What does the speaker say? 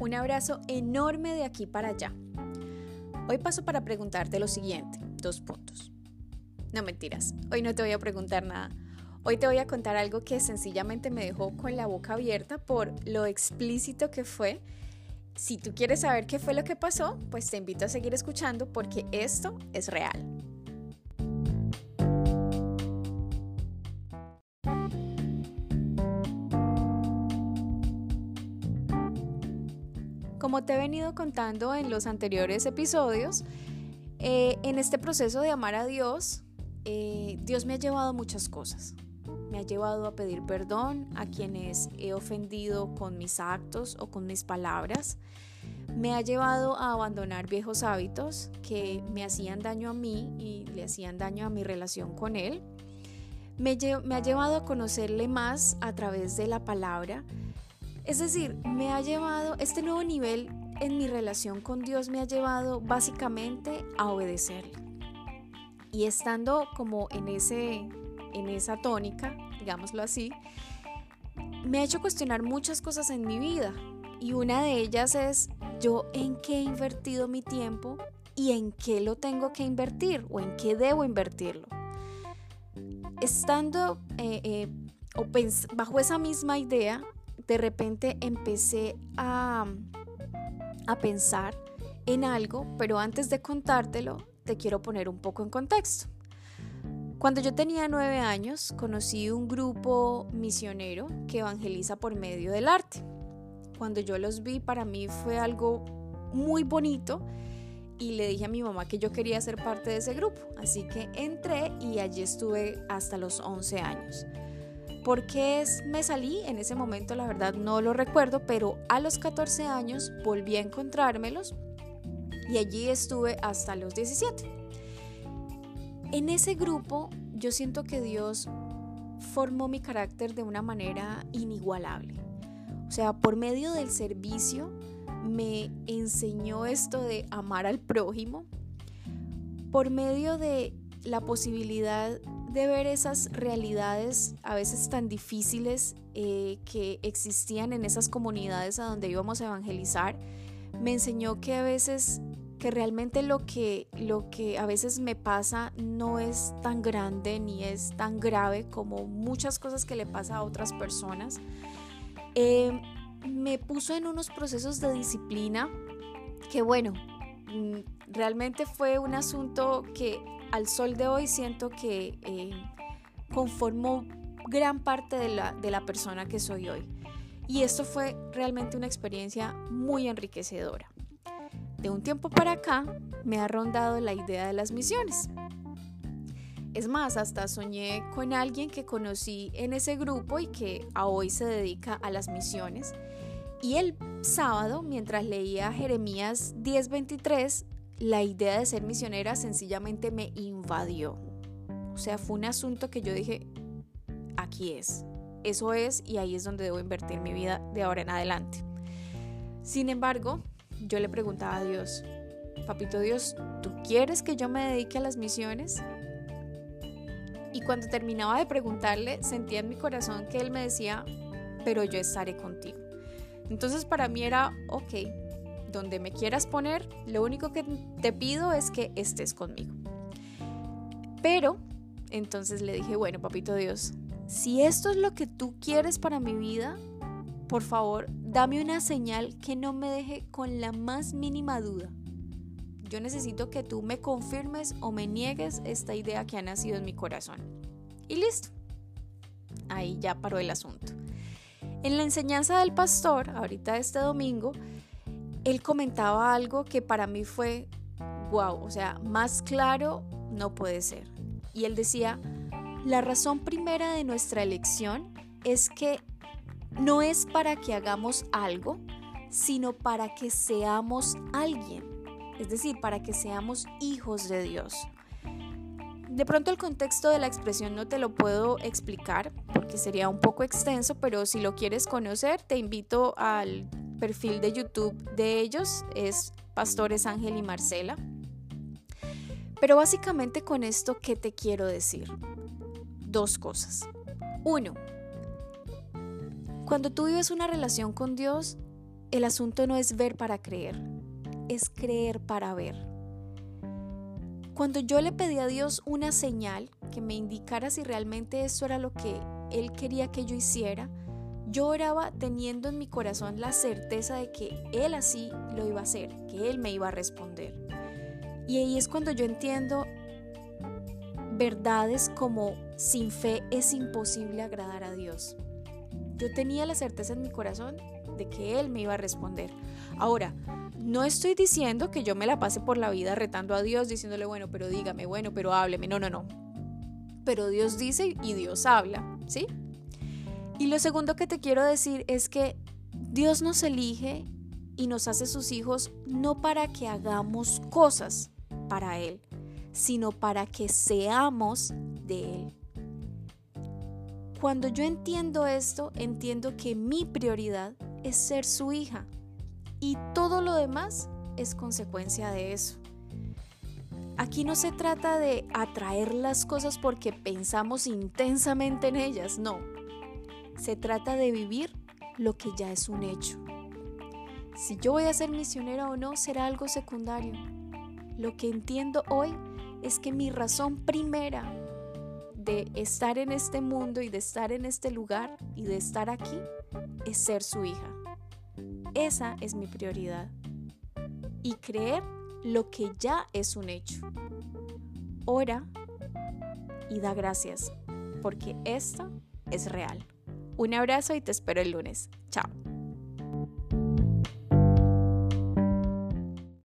Un abrazo enorme de aquí para allá. Hoy paso para preguntarte lo siguiente, dos puntos. No mentiras, hoy no te voy a preguntar nada. Hoy te voy a contar algo que sencillamente me dejó con la boca abierta por lo explícito que fue. Si tú quieres saber qué fue lo que pasó, pues te invito a seguir escuchando porque esto es real. Como te he venido contando en los anteriores episodios, eh, en este proceso de amar a Dios, eh, Dios me ha llevado muchas cosas. Me ha llevado a pedir perdón a quienes he ofendido con mis actos o con mis palabras. Me ha llevado a abandonar viejos hábitos que me hacían daño a mí y le hacían daño a mi relación con Él. Me ha llevado a conocerle más a través de la palabra es decir, me ha llevado, este nuevo nivel en mi relación con Dios me ha llevado básicamente a obedecerle. Y estando como en, ese, en esa tónica, digámoslo así, me ha hecho cuestionar muchas cosas en mi vida. Y una de ellas es yo en qué he invertido mi tiempo y en qué lo tengo que invertir o en qué debo invertirlo. Estando eh, eh, o bajo esa misma idea, de repente empecé a, a pensar en algo, pero antes de contártelo, te quiero poner un poco en contexto. Cuando yo tenía nueve años, conocí un grupo misionero que evangeliza por medio del arte. Cuando yo los vi, para mí fue algo muy bonito y le dije a mi mamá que yo quería ser parte de ese grupo. Así que entré y allí estuve hasta los 11 años. ¿Por qué me salí? En ese momento la verdad no lo recuerdo, pero a los 14 años volví a encontrármelos y allí estuve hasta los 17. En ese grupo yo siento que Dios formó mi carácter de una manera inigualable. O sea, por medio del servicio me enseñó esto de amar al prójimo, por medio de la posibilidad de ver esas realidades a veces tan difíciles eh, que existían en esas comunidades a donde íbamos a evangelizar, me enseñó que a veces que realmente lo que, lo que a veces me pasa no es tan grande ni es tan grave como muchas cosas que le pasa a otras personas. Eh, me puso en unos procesos de disciplina que bueno, mm, realmente fue un asunto que al sol de hoy siento que eh, conformó gran parte de la, de la persona que soy hoy. Y esto fue realmente una experiencia muy enriquecedora. De un tiempo para acá me ha rondado la idea de las misiones. Es más, hasta soñé con alguien que conocí en ese grupo y que a hoy se dedica a las misiones. Y el sábado, mientras leía Jeremías 10:23, la idea de ser misionera sencillamente me invadió. O sea, fue un asunto que yo dije, aquí es, eso es y ahí es donde debo invertir mi vida de ahora en adelante. Sin embargo, yo le preguntaba a Dios, Papito Dios, ¿tú quieres que yo me dedique a las misiones? Y cuando terminaba de preguntarle, sentía en mi corazón que él me decía, pero yo estaré contigo. Entonces para mí era, ok, donde me quieras poner, lo único que te pido es que estés conmigo. Pero entonces le dije, bueno, papito Dios, si esto es lo que tú quieres para mi vida, por favor, dame una señal que no me deje con la más mínima duda. Yo necesito que tú me confirmes o me niegues esta idea que ha nacido en mi corazón. Y listo. Ahí ya paró el asunto. En la enseñanza del pastor, ahorita este domingo, él comentaba algo que para mí fue, wow, o sea, más claro no puede ser. Y él decía, la razón primera de nuestra elección es que no es para que hagamos algo, sino para que seamos alguien, es decir, para que seamos hijos de Dios. De pronto el contexto de la expresión no te lo puedo explicar porque sería un poco extenso, pero si lo quieres conocer, te invito al perfil de YouTube de ellos, es Pastores Ángel y Marcela. Pero básicamente con esto, ¿qué te quiero decir? Dos cosas. Uno, cuando tú vives una relación con Dios, el asunto no es ver para creer, es creer para ver. Cuando yo le pedí a Dios una señal que me indicara si realmente eso era lo que Él quería que yo hiciera, yo oraba teniendo en mi corazón la certeza de que Él así lo iba a hacer, que Él me iba a responder. Y ahí es cuando yo entiendo verdades como sin fe es imposible agradar a Dios. Yo tenía la certeza en mi corazón de que Él me iba a responder. Ahora, no estoy diciendo que yo me la pase por la vida retando a Dios, diciéndole, bueno, pero dígame, bueno, pero hábleme. No, no, no. Pero Dios dice y Dios habla, ¿sí? Y lo segundo que te quiero decir es que Dios nos elige y nos hace sus hijos no para que hagamos cosas para Él, sino para que seamos de Él. Cuando yo entiendo esto, entiendo que mi prioridad es ser su hija y todo lo demás es consecuencia de eso. Aquí no se trata de atraer las cosas porque pensamos intensamente en ellas, no. Se trata de vivir lo que ya es un hecho. Si yo voy a ser misionera o no será algo secundario. Lo que entiendo hoy es que mi razón primera de estar en este mundo y de estar en este lugar y de estar aquí es ser su hija. Esa es mi prioridad. Y creer lo que ya es un hecho. Ora y da gracias, porque esto es real. Un abrazo y te espero el lunes. Chao.